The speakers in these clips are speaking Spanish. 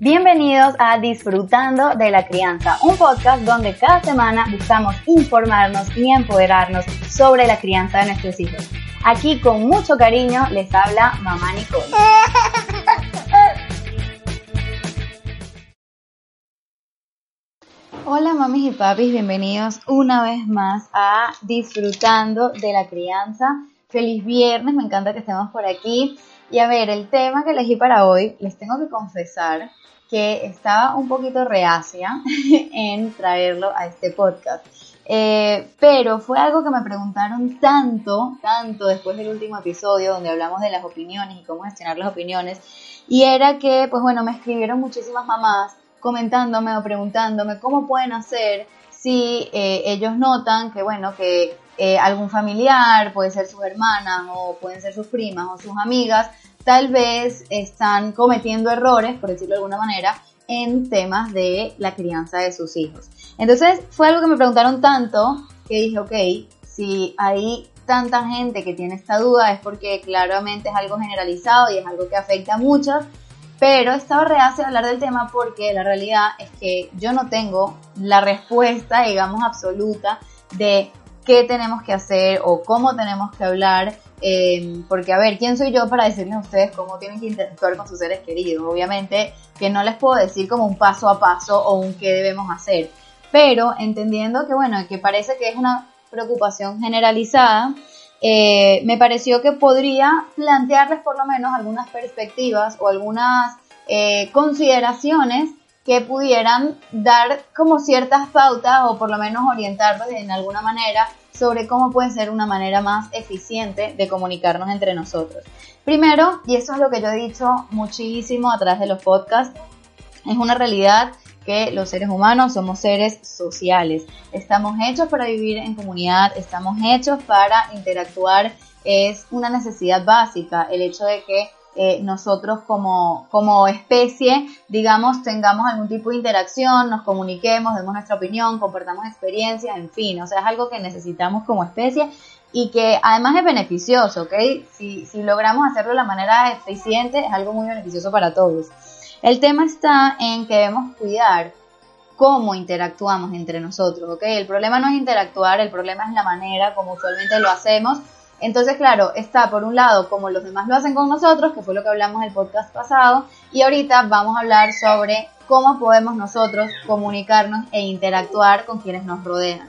Bienvenidos a Disfrutando de la Crianza, un podcast donde cada semana buscamos informarnos y empoderarnos sobre la crianza de nuestros hijos. Aquí con mucho cariño les habla Mamá Nicole. Hola mamis y papis, bienvenidos una vez más a Disfrutando de la Crianza. Feliz viernes, me encanta que estemos por aquí. Y a ver, el tema que elegí para hoy, les tengo que confesar que estaba un poquito reacia en traerlo a este podcast. Eh, pero fue algo que me preguntaron tanto, tanto después del último episodio donde hablamos de las opiniones y cómo gestionar las opiniones. Y era que, pues bueno, me escribieron muchísimas mamás comentándome o preguntándome cómo pueden hacer si eh, ellos notan que, bueno, que eh, algún familiar, puede ser sus hermanas o pueden ser sus primas o sus amigas, tal vez están cometiendo errores, por decirlo de alguna manera, en temas de la crianza de sus hijos. Entonces fue algo que me preguntaron tanto que dije, ok, si hay tanta gente que tiene esta duda es porque claramente es algo generalizado y es algo que afecta a muchos pero estaba reacia a hablar del tema porque la realidad es que yo no tengo la respuesta, digamos, absoluta de qué tenemos que hacer o cómo tenemos que hablar. Eh, porque, a ver, ¿quién soy yo para decirles a ustedes cómo tienen que interactuar con sus seres queridos? Obviamente que no les puedo decir como un paso a paso o un qué debemos hacer. Pero entendiendo que, bueno, que parece que es una preocupación generalizada, eh, me pareció que podría plantearles por lo menos algunas perspectivas o algunas eh, consideraciones que pudieran dar como ciertas pautas o por lo menos orientarlos en alguna manera sobre cómo puede ser una manera más eficiente de comunicarnos entre nosotros. Primero, y eso es lo que yo he dicho muchísimo a través de los podcasts, es una realidad que los seres humanos somos seres sociales. Estamos hechos para vivir en comunidad, estamos hechos para interactuar. Es una necesidad básica el hecho de que nosotros como, como especie, digamos, tengamos algún tipo de interacción, nos comuniquemos, demos nuestra opinión, compartamos experiencias, en fin, o sea, es algo que necesitamos como especie y que además es beneficioso, ¿ok? Si, si logramos hacerlo de la manera eficiente, es algo muy beneficioso para todos. El tema está en que debemos cuidar cómo interactuamos entre nosotros, ¿ok? El problema no es interactuar, el problema es la manera como usualmente lo hacemos. Entonces, claro, está por un lado como los demás lo hacen con nosotros, que fue lo que hablamos en el podcast pasado, y ahorita vamos a hablar sobre cómo podemos nosotros comunicarnos e interactuar con quienes nos rodean.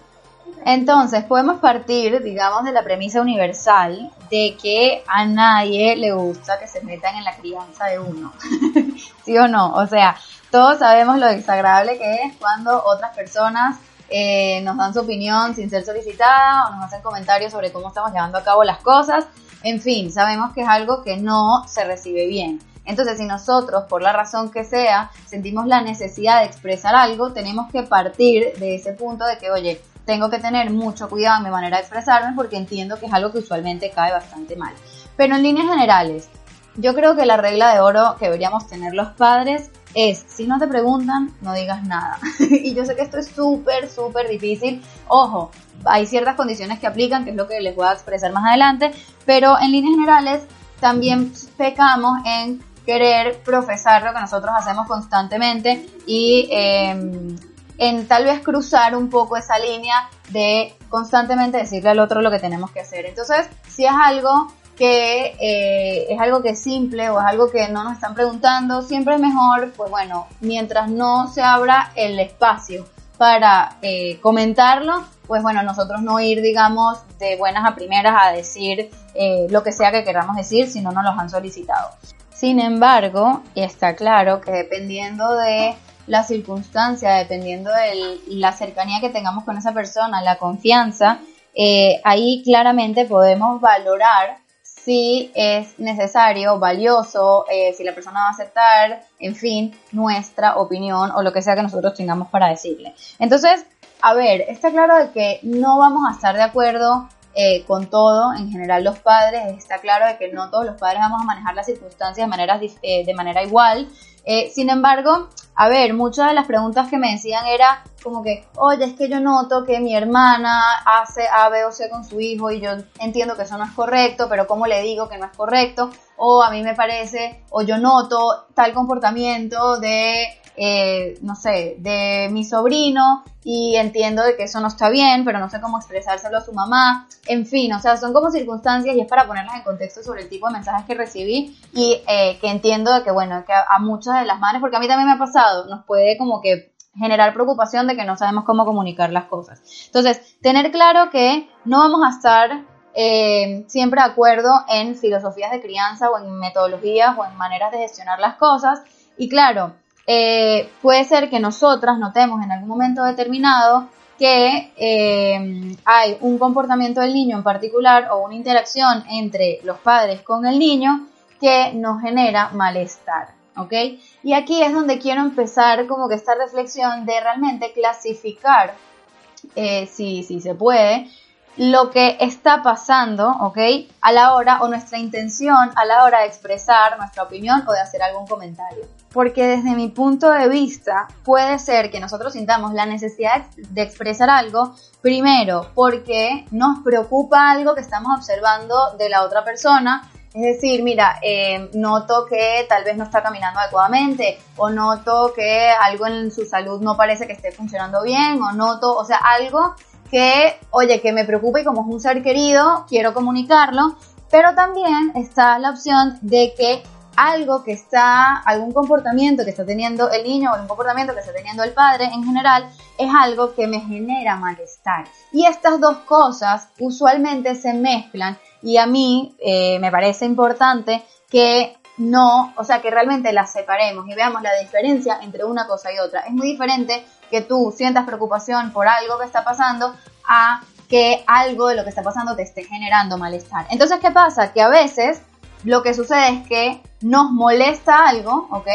Entonces, podemos partir, digamos, de la premisa universal de que a nadie le gusta que se metan en la crianza de uno. ¿Sí o no? O sea, todos sabemos lo desagradable que es cuando otras personas eh, nos dan su opinión sin ser solicitada o nos hacen comentarios sobre cómo estamos llevando a cabo las cosas. En fin, sabemos que es algo que no se recibe bien. Entonces, si nosotros, por la razón que sea, sentimos la necesidad de expresar algo, tenemos que partir de ese punto de que, oye, tengo que tener mucho cuidado en mi manera de expresarme porque entiendo que es algo que usualmente cae bastante mal. Pero en líneas generales, yo creo que la regla de oro que deberíamos tener los padres es, si no te preguntan, no digas nada. y yo sé que esto es súper, súper difícil. Ojo, hay ciertas condiciones que aplican, que es lo que les voy a expresar más adelante, pero en líneas generales también pecamos en querer profesar lo que nosotros hacemos constantemente y eh, en tal vez cruzar un poco esa línea de constantemente decirle al otro lo que tenemos que hacer. Entonces, si es algo que eh, es algo que es simple o es algo que no nos están preguntando, siempre es mejor, pues bueno, mientras no se abra el espacio para eh, comentarlo, pues bueno, nosotros no ir, digamos, de buenas a primeras a decir eh, lo que sea que queramos decir si no nos los han solicitado. Sin embargo, está claro que dependiendo de la circunstancia, dependiendo de la cercanía que tengamos con esa persona, la confianza, ahí claramente podemos valorar si es necesario, valioso, eh, si la persona va a aceptar, en fin, nuestra opinión o lo que sea que nosotros tengamos para decirle. Entonces, a ver, está claro de que no vamos a estar de acuerdo eh, con todo, en general los padres, está claro de que no todos los padres vamos a manejar las circunstancias de manera, de manera igual. Sin embargo, a ver, muchas de las preguntas que me decían era como que, oye, es que yo noto que mi hermana hace A, B o C con su hijo y yo entiendo que eso no es correcto, pero ¿cómo le digo que no es correcto? o a mí me parece, o yo noto tal comportamiento de, eh, no sé, de mi sobrino y entiendo de que eso no está bien, pero no sé cómo expresárselo a su mamá, en fin, o sea, son como circunstancias y es para ponerlas en contexto sobre el tipo de mensajes que recibí y eh, que entiendo de que, bueno, que a, muchas de las madres, porque a mí también me ha pasado, nos puede como que generar preocupación de que no sabemos cómo comunicar las cosas. Entonces, tener claro que no vamos a estar eh, siempre de acuerdo en filosofías de crianza o en metodologías o en maneras de gestionar las cosas. Y claro, eh, puede ser que nosotras notemos en algún momento determinado que eh, hay un comportamiento del niño en particular o una interacción entre los padres con el niño que nos genera malestar. ¿ok? Y aquí es donde quiero empezar como que esta reflexión de realmente clasificar, eh, si, si se puede, lo que está pasando, ¿ok? A la hora o nuestra intención a la hora de expresar nuestra opinión o de hacer algún comentario. Porque desde mi punto de vista puede ser que nosotros sintamos la necesidad de expresar algo, primero porque nos preocupa algo que estamos observando de la otra persona, es decir, mira, eh, noto que tal vez no está caminando adecuadamente, o noto que algo en su salud no parece que esté funcionando bien, o noto, o sea, algo que, oye, que me preocupa y como es un ser querido, quiero comunicarlo, pero también está la opción de que algo que está, algún comportamiento que está teniendo el niño o algún comportamiento que está teniendo el padre en general, es algo que me genera malestar. Y estas dos cosas usualmente se mezclan y a mí eh, me parece importante que no, o sea, que realmente las separemos y veamos la diferencia entre una cosa y otra. Es muy diferente que tú sientas preocupación por algo que está pasando a que algo de lo que está pasando te esté generando malestar. Entonces, ¿qué pasa? Que a veces lo que sucede es que nos molesta algo, ¿ok?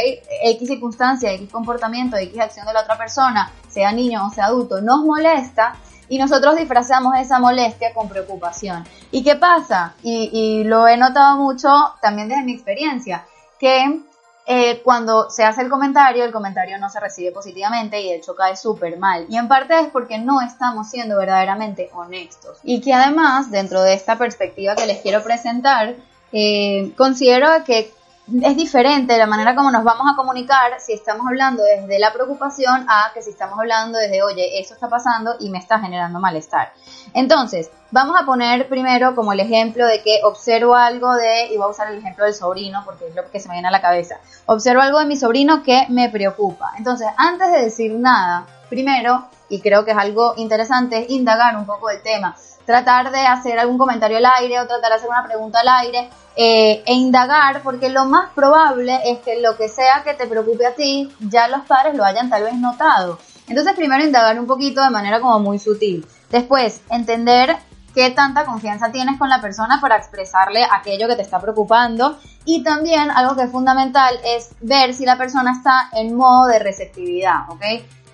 X circunstancia, X comportamiento, X acción de la otra persona, sea niño o sea adulto, nos molesta y nosotros disfrazamos esa molestia con preocupación. ¿Y qué pasa? Y, lo he notado mucho también desde mi experiencia, que eh, cuando se hace el comentario, el comentario no se recibe positivamente y de hecho cae súper mal. Y en parte es porque no estamos siendo verdaderamente honestos. Y que además, dentro de esta perspectiva que les quiero presentar, eh, considero que es diferente la manera como nos vamos a comunicar si estamos hablando desde la preocupación a que si estamos hablando desde, oye, eso está pasando y me está generando malestar. Entonces, vamos a poner primero como el ejemplo de que observo algo de, y voy a usar el ejemplo del sobrino porque es lo que se me viene a la cabeza, observo algo de mi sobrino que me preocupa. Entonces, antes de decir nada, primero, y creo que es algo interesante, es indagar un poco el tema tratar de hacer algún comentario al aire o tratar de hacer una pregunta al aire eh, e indagar, porque lo más probable es que lo que sea que te preocupe a ti, ya los padres lo hayan tal vez notado. Entonces primero indagar un poquito de manera como muy sutil. Después, entender qué tanta confianza tienes con la persona para expresarle aquello que te está preocupando. Y también algo que es fundamental es ver si la persona está en modo de receptividad, ¿ok?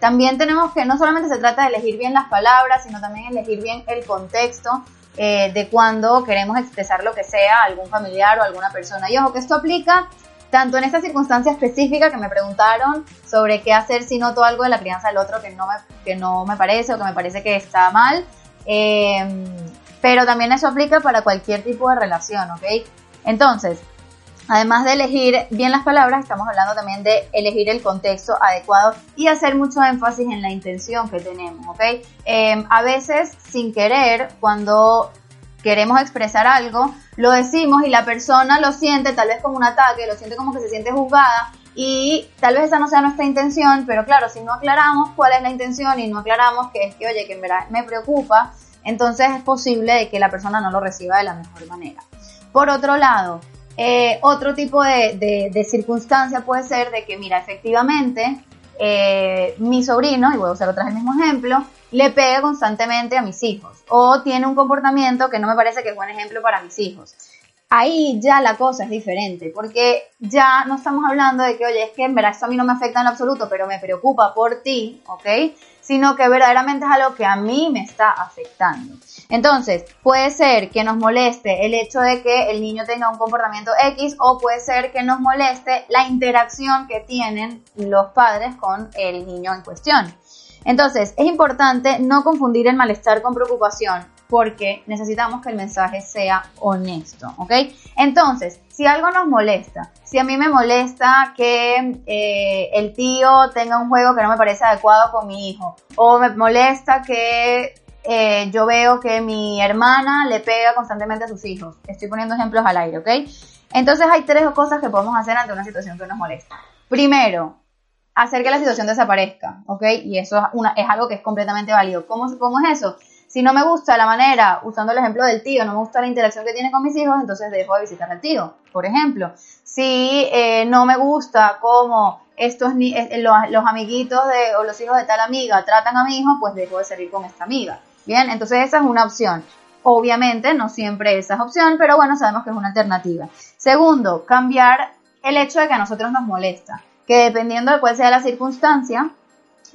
También tenemos que no solamente se trata de elegir bien las palabras, sino también elegir bien el contexto eh, de cuando queremos expresar lo que sea a algún familiar o alguna persona. Y ojo, que esto aplica tanto en esta circunstancia específica que me preguntaron sobre qué hacer si noto algo de la crianza del otro que no me, que no me parece o que me parece que está mal. Eh, pero también eso aplica para cualquier tipo de relación, ¿ok? Entonces, Además de elegir bien las palabras, estamos hablando también de elegir el contexto adecuado y hacer mucho énfasis en la intención que tenemos, ¿ok? Em, a veces, sin querer, cuando queremos expresar algo, lo decimos y la persona lo siente tal vez como un ataque, lo siente como que se siente juzgada y tal vez esa no sea nuestra intención, pero claro, si no aclaramos cuál es la intención y no aclaramos que es que, oye, que en verdad me preocupa, entonces es posible que la persona no lo reciba de la mejor manera. Por otro lado, eh, otro tipo de, circunstancia puede ser de que, mira, efectivamente, eh, mi sobrino, y voy a usar otra vez el mismo ejemplo, le pega constantemente a mis hijos o tiene un comportamiento que no me parece que es buen ejemplo para mis hijos. Ahí ya la cosa es diferente, porque ya no estamos hablando de que, oye, es que en verdad esto a mí no me afecta en absoluto, pero me preocupa por ti, ¿ok? Sino que verdaderamente es algo que a mí me está afectando. Entonces, puede ser que nos moleste el hecho de que el niño tenga un comportamiento X o puede ser que nos moleste la interacción que tienen los padres con el niño en cuestión. Entonces, es importante no confundir el malestar con preocupación. Porque necesitamos que el mensaje sea honesto, ¿ok? Entonces, si algo nos molesta, si a mí me molesta que eh, el tío tenga un juego que no me parece adecuado con mi hijo, o me molesta que eh, yo veo que mi hermana le pega constantemente a sus hijos, estoy poniendo ejemplos al aire, ¿ok? Entonces hay tres cosas que podemos hacer ante una situación que nos molesta. Primero, hacer que la situación desaparezca, ¿ok? Y eso es, algo que es completamente válido. ¿Cómo, ¿Cómo es eso? Si no me gusta la manera, usando el ejemplo del tío, no me gusta la interacción que tiene con mis hijos, entonces dejo de visitar al tío, por ejemplo. Si eh, no me gusta cómo estos eh, los, los, amiguitos de, o los hijos de tal amiga tratan a mi hijo, pues dejo de salir con esta amiga. Bien, entonces esa es una opción. Obviamente no siempre esa es opción, pero bueno, sabemos que es una alternativa. Segundo, cambiar el hecho de que a nosotros nos molesta que dependiendo de cuál sea la circunstancia,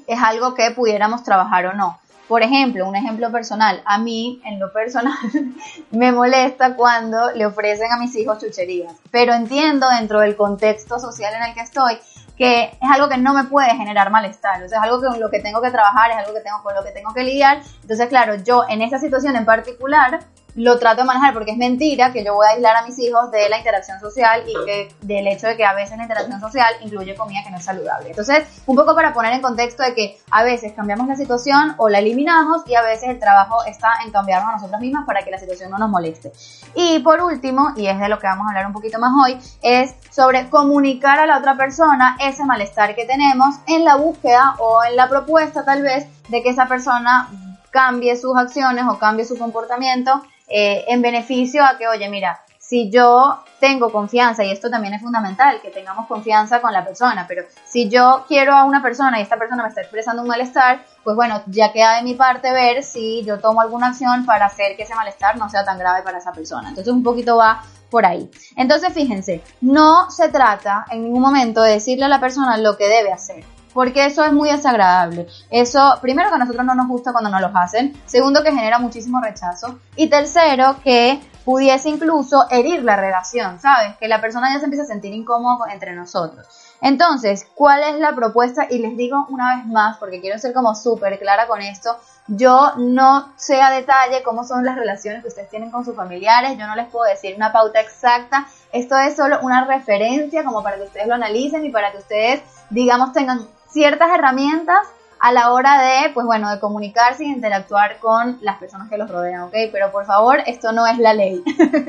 es algo que pudiéramos trabajar o no. Por ejemplo, un ejemplo personal, a mí en lo personal me molesta cuando le ofrecen a mis hijos chucherías, pero entiendo dentro del contexto social en el que estoy que es algo que no me puede generar malestar, o sea, es algo con lo que tengo que trabajar, es algo que tengo, con lo que tengo que lidiar, entonces claro, yo en esa situación en particular lo trato de manejar porque es mentira que yo voy a aislar a mis hijos de la interacción social y que del hecho de que a veces la interacción social incluye comida que no es saludable. Entonces, un poco para poner en contexto de que a veces cambiamos la situación o la eliminamos y a veces el trabajo está en cambiarnos a nosotros mismas para que la situación no nos moleste. Y por último, y es de lo que vamos a hablar un poquito más hoy, es sobre comunicar a la otra persona ese malestar que tenemos en la búsqueda o en la propuesta tal vez de que esa persona cambie sus acciones o cambie su comportamiento eh, en beneficio a que, oye, mira, si yo tengo confianza, y esto también es fundamental, que tengamos confianza con la persona, pero si yo quiero a una persona y esta persona me está expresando un malestar, pues bueno, ya queda de mi parte ver si yo tomo alguna acción para hacer que ese malestar no sea tan grave para esa persona. Entonces un poquito va por ahí. Entonces fíjense, no se trata en ningún momento de decirle a la persona lo que debe hacer porque eso es muy desagradable. Eso, primero, que a nosotros no nos gusta cuando nos lo hacen, segundo, que genera muchísimo rechazo, y tercero, que pudiese incluso herir la relación, ¿sabes? Que la persona ya se empieza a sentir incómodo entre nosotros. Entonces, ¿cuál es la propuesta? Y les digo una vez más, porque quiero ser como súper clara con esto, yo no sé a detalle cómo son las relaciones que ustedes tienen con sus familiares, yo no les puedo decir una pauta exacta, esto es solo una referencia como para que ustedes lo analicen y para que ustedes, digamos, tengan ciertas herramientas a la hora de, pues bueno, de comunicarse y interactuar con las personas que los rodean, ¿ok? Pero por favor, esto no es la ley.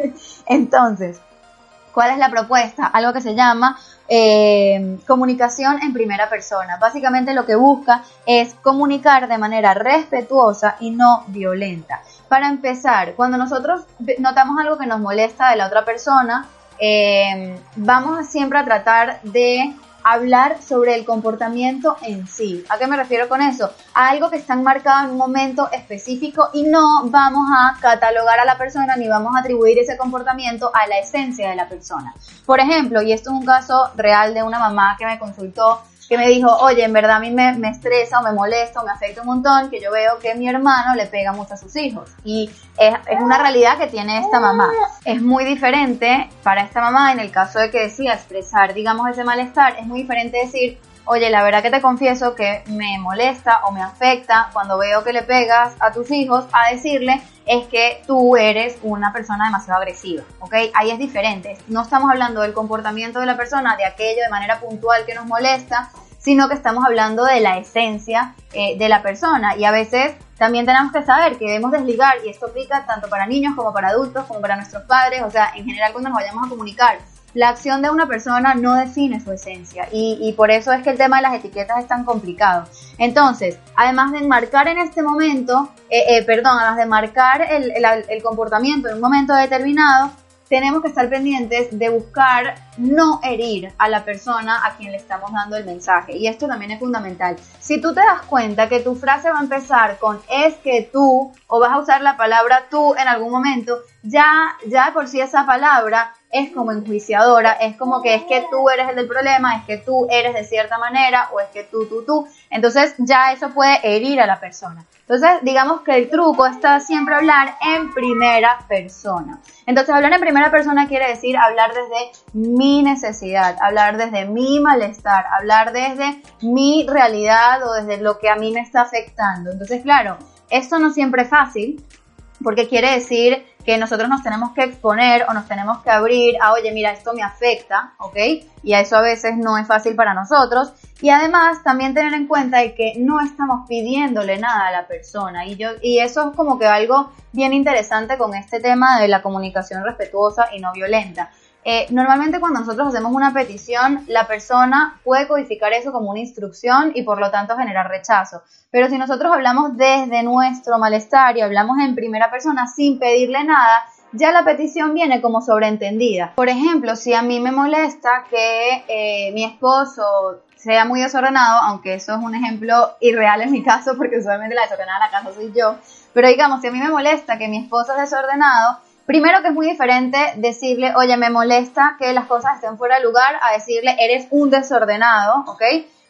Entonces, ¿cuál es la propuesta? Algo que se llama eh, comunicación en primera persona. Básicamente lo que busca es comunicar de manera respetuosa y no violenta. Para empezar, cuando nosotros notamos algo que nos molesta de la otra persona, eh, vamos siempre a tratar de hablar sobre el comportamiento en sí. ¿A qué me refiero con eso? A algo que está enmarcado en un momento específico y no vamos a catalogar a la persona ni vamos a atribuir ese comportamiento a la esencia de la persona. Por ejemplo, y esto es un caso real de una mamá que me consultó que me dijo, oye, en verdad a mí me, estresa o me molesta o me afecta un montón que yo veo que mi hermano le pega mucho a sus hijos. Y es, es, una realidad que tiene esta mamá. Es muy diferente para esta mamá en el caso de que decida expresar, digamos, ese malestar, es muy diferente decir, oye, la verdad que te confieso que me molesta o me afecta cuando veo que le pegas a tus hijos, a decirle es que tú eres una persona demasiado agresiva, ¿ok? Ahí es diferente. No estamos hablando del comportamiento de la persona, de aquello de manera puntual que nos molesta, sino que estamos hablando de la esencia eh, de la persona. Y a veces también tenemos que saber que debemos desligar, y esto aplica tanto para niños como para adultos, como para nuestros padres, o sea, en general cuando nos vayamos a comunicar la acción de una persona no define su esencia y, por eso es que el tema de las etiquetas es tan complicado. Entonces, además de marcar en este momento, eh, eh, perdón, además de marcar el, el comportamiento en un momento determinado, tenemos que estar pendientes de buscar no herir a la persona a quien le estamos dando el mensaje. Y esto también es fundamental. Si tú te das cuenta que tu frase va a empezar con es que tú o vas a usar la palabra tú en algún momento, ya, ya por sí esa palabra es como enjuiciadora, es como que es que tú eres el del problema, es que tú eres de cierta manera o es que tú, tú, tú. Entonces ya eso puede herir a la persona. Entonces digamos que el truco está siempre hablar en primera persona. Entonces hablar en primera persona quiere decir hablar desde mi necesidad, hablar desde mi malestar, hablar desde mi realidad o desde lo que a mí me está afectando. Entonces claro, esto no siempre es fácil, porque quiere decir que nosotros nos tenemos que exponer o nos tenemos que abrir a, oye, mira, esto me afecta, ¿ok? Y a eso a veces no es fácil para nosotros. Y además también tener en cuenta de que no estamos pidiéndole nada a la persona. Y, yo, y eso es como que algo bien interesante con este tema de la comunicación respetuosa y no violenta. Eh, normalmente cuando nosotros hacemos una petición, la persona puede codificar eso como una instrucción y por lo tanto generar rechazo. Pero si nosotros hablamos desde nuestro malestar y hablamos en primera persona sin pedirle nada, ya la petición viene como sobreentendida. Por ejemplo, si a mí me molesta que eh, mi esposo sea muy desordenado, aunque eso es un ejemplo irreal en mi caso, porque usualmente la desordenada de la casa soy yo, pero digamos, si a mí me molesta que mi esposo es desordenado, Primero que es muy diferente decirle, oye, me molesta que las cosas estén fuera de lugar, a decirle, eres un desordenado, ¿ok?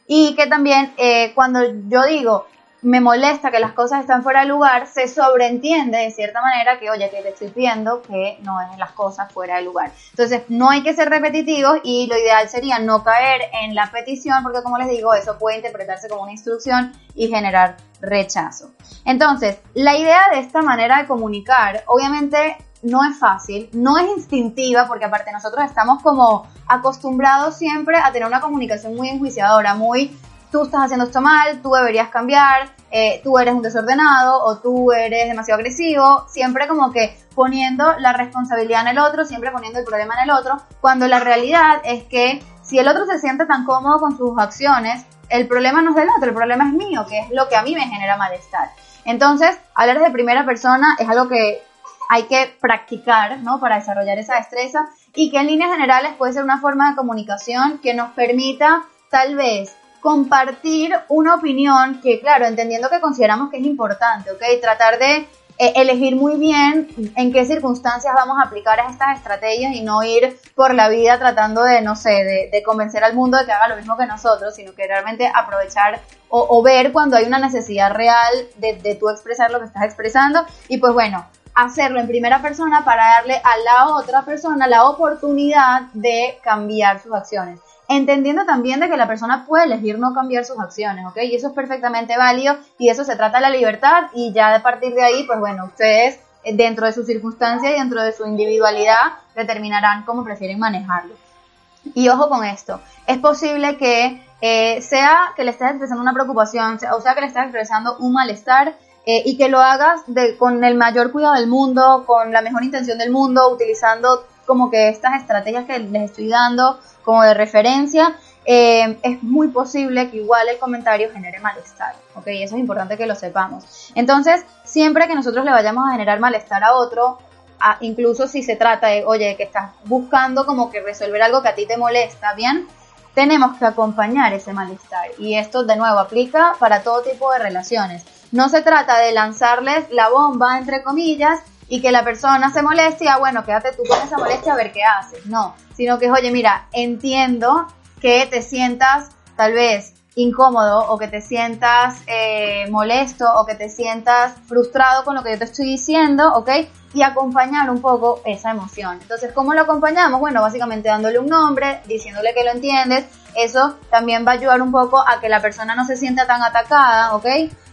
Y que también eh, cuando yo digo, me molesta que las cosas estén fuera de lugar, se sobreentiende de cierta manera que, oye, que te estoy pidiendo que no dejen las cosas fuera de lugar. Entonces, no hay que ser repetitivos y lo ideal sería no caer en la petición, porque como les digo, eso puede interpretarse como una instrucción y generar rechazo. Entonces, la idea de esta manera de comunicar, obviamente no es fácil, no es instintiva, porque aparte nosotros estamos como acostumbrados siempre a tener una comunicación muy enjuiciadora, muy tú estás haciendo esto mal, tú deberías cambiar, eh, tú eres un desordenado o tú eres demasiado agresivo, siempre como que poniendo la responsabilidad en el otro, siempre poniendo el problema en el otro, cuando la realidad es que si el otro se siente tan cómodo con sus acciones, el problema no es del otro, el problema es mío, que es lo que a mí me genera malestar. Entonces, hablar de primera persona es algo que hay que practicar, ¿no? Para desarrollar esa destreza y que en líneas generales puede ser una forma de comunicación que nos permita tal vez compartir una opinión que, claro, entendiendo que consideramos que es importante, ¿ok? Tratar de eh, elegir muy bien en qué circunstancias vamos a aplicar estas estrategias y no ir por la vida tratando de, no sé, de, convencer al mundo de que haga lo mismo que nosotros, sino que realmente aprovechar o, ver cuando hay una necesidad real de, de tú expresar lo que estás expresando. Y pues bueno, hacerlo en primera persona para darle a la otra persona la oportunidad de cambiar sus acciones. Entendiendo también de que la persona puede elegir no cambiar sus acciones, ¿ok? Y eso es perfectamente válido y eso se trata de la libertad y ya a partir de ahí, pues bueno, ustedes eh, dentro de sus circunstancias y dentro de su individualidad determinarán cómo prefieren manejarlo. Y ojo con esto, es posible que eh, sea que le estés expresando una preocupación, o sea que le estés expresando un malestar, eh, y que lo hagas de, con el mayor cuidado del mundo, con la mejor intención del mundo, utilizando como que estas estrategias que les estoy dando como de referencia, eh, es muy posible que igual el comentario genere malestar, ¿ok? Eso es importante que lo sepamos. Entonces, siempre que nosotros le vayamos a generar malestar a otro, incluso si se trata de, oye, que estás buscando como que resolver algo que a ti te molesta, ¿bien? Tenemos que acompañar ese malestar. Y esto de nuevo aplica para todo tipo de relaciones. No se trata de lanzarles la bomba, entre comillas, y que la persona se moleste ah, bueno, quédate tú con esa molestia a ver qué haces. No, sino que es, oye, mira, entiendo que te sientas tal vez incómodo o que te sientas eh, molesto o que te sientas frustrado con lo que yo te estoy diciendo, ¿ok? Y acompañar un poco esa emoción. Entonces, ¿cómo lo acompañamos? Bueno, básicamente dándole un nombre, diciéndole que lo entiendes. Eso también va a ayudar un poco a que la persona no se sienta tan atacada, ¿ok?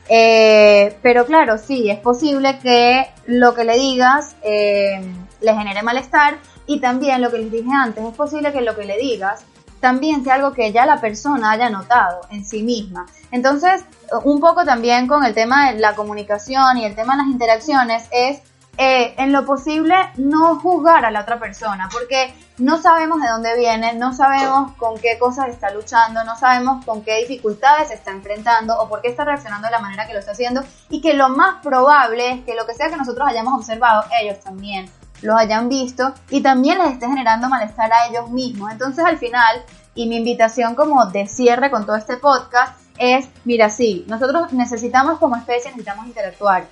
Eh, pero claro, sí, es posible que lo que le digas eh, le genere malestar y también lo que les dije antes, es posible que lo que le digas también sea algo que ya la persona haya notado en sí misma. Entonces, un poco también con el tema de la comunicación y el tema de las interacciones es eh, en lo posible no juzgar a la otra persona, porque no sabemos de dónde viene, no sabemos con qué cosas está luchando, no sabemos con qué dificultades está enfrentando o por qué está reaccionando de la manera que lo está haciendo y que lo más probable es que lo que sea que nosotros hayamos observado, ellos también los hayan visto y también les esté generando malestar a ellos mismos. Entonces al final, y mi invitación como de cierre con todo este podcast es, mira, sí, nosotros necesitamos como especie, necesitamos interactuar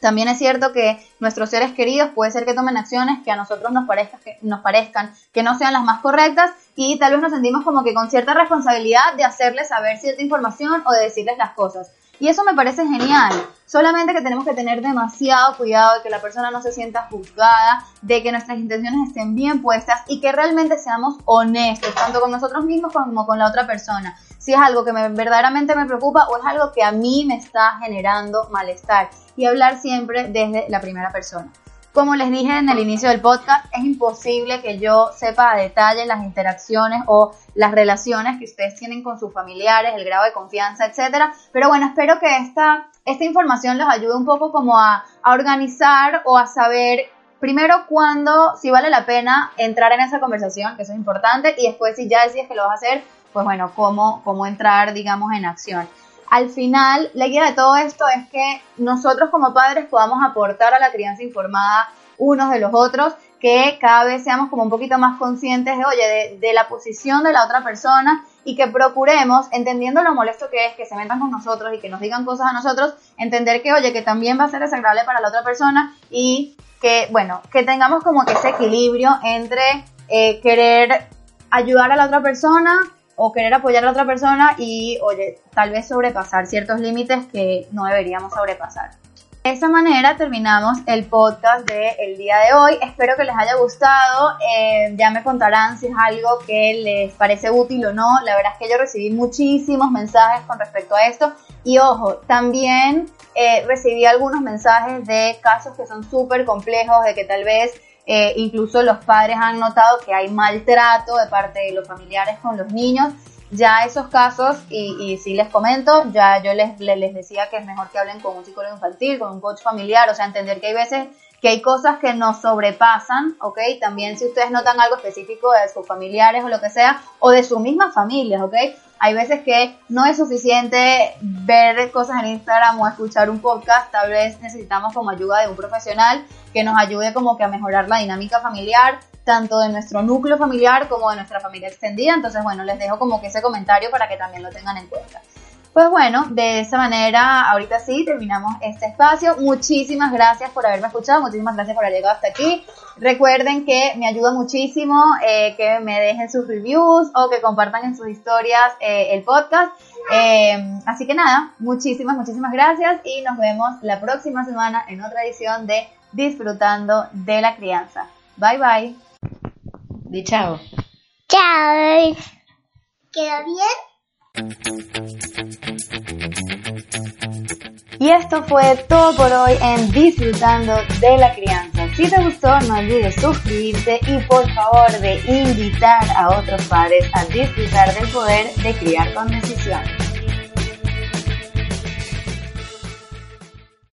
también es cierto que nuestros seres queridos puede ser que tomen acciones que a nosotros nos, parezca, que nos parezcan que no sean las más correctas y tal vez nos sentimos como que con cierta responsabilidad de hacerles saber cierta información o de decirles las cosas. Y eso me parece genial. Solamente que tenemos que tener demasiado cuidado de que la persona no se sienta juzgada, de que nuestras intenciones estén bien puestas y que realmente seamos honestos, tanto con nosotros mismos como con la otra persona. Si es algo que me, verdaderamente me preocupa o es algo que a mí me está generando malestar. Y hablar siempre desde la primera persona. Como les dije en el inicio del podcast, es imposible que yo sepa a detalle las interacciones o las relaciones que ustedes tienen con sus familiares, el grado de confianza, etcétera. Pero bueno, espero que esta, esta información los ayude un poco como a, a organizar o a saber primero cuándo, si vale la pena entrar en esa conversación, que eso es importante, y después si ya decides que lo vas a hacer, pues bueno, cómo, cómo entrar, digamos, en acción. Al final, la idea de todo esto es que nosotros como padres podamos aportar a la crianza informada unos de los otros, que cada vez seamos como un poquito más conscientes de, oye, de, la posición de la otra persona y que procuremos, entendiendo lo molesto que es que se metan con nosotros y que nos digan cosas a nosotros, entender que, oye, que también va a ser desagradable para la otra persona y que, bueno, que tengamos como que ese equilibrio entre eh, querer ayudar a la otra persona, o querer apoyar a otra persona y, oye, tal vez sobrepasar ciertos límites que no deberíamos sobrepasar. De esa manera terminamos el podcast del día de hoy. Espero que les haya gustado. Eh, ya me contarán si es algo que les parece útil o no. La verdad es que yo recibí muchísimos mensajes con respecto a esto. Y ojo, también eh, recibí algunos mensajes de casos que son súper complejos, de que tal vez eh, incluso los padres han notado que hay maltrato de parte de los familiares con los niños. Ya esos casos, y, y si les comento, ya yo les, les decía que es mejor que hablen con un psicólogo infantil, con un coach familiar, o sea, entender que hay veces que hay cosas que nos sobrepasan, ¿ok? También si ustedes notan algo específico de sus familiares o lo que sea, o de sus mismas familias, ¿ok? Hay veces que no es suficiente ver cosas en Instagram o escuchar un podcast, tal vez necesitamos como ayuda de un profesional que nos ayude como que a mejorar la dinámica familiar, tanto de nuestro núcleo familiar como de nuestra familia extendida. Entonces, bueno, les dejo como que ese comentario para que también lo tengan en cuenta. Pues bueno, de esa manera, ahorita sí, terminamos este espacio. Muchísimas gracias por haberme escuchado, muchísimas gracias por haber llegado hasta aquí. Recuerden que me ayuda muchísimo eh, que me dejen sus reviews o que compartan en sus historias eh, el podcast. Eh, así que nada, muchísimas, muchísimas gracias y nos vemos la próxima semana en otra edición de Disfrutando de la Crianza. Bye bye. Di chao. Chao. ¿Quedó bien? Y esto fue todo por hoy en Disfrutando de la Crianza. Si te gustó, no olvides suscribirte y por favor de invitar a otros padres a disfrutar del poder de criar con decisión.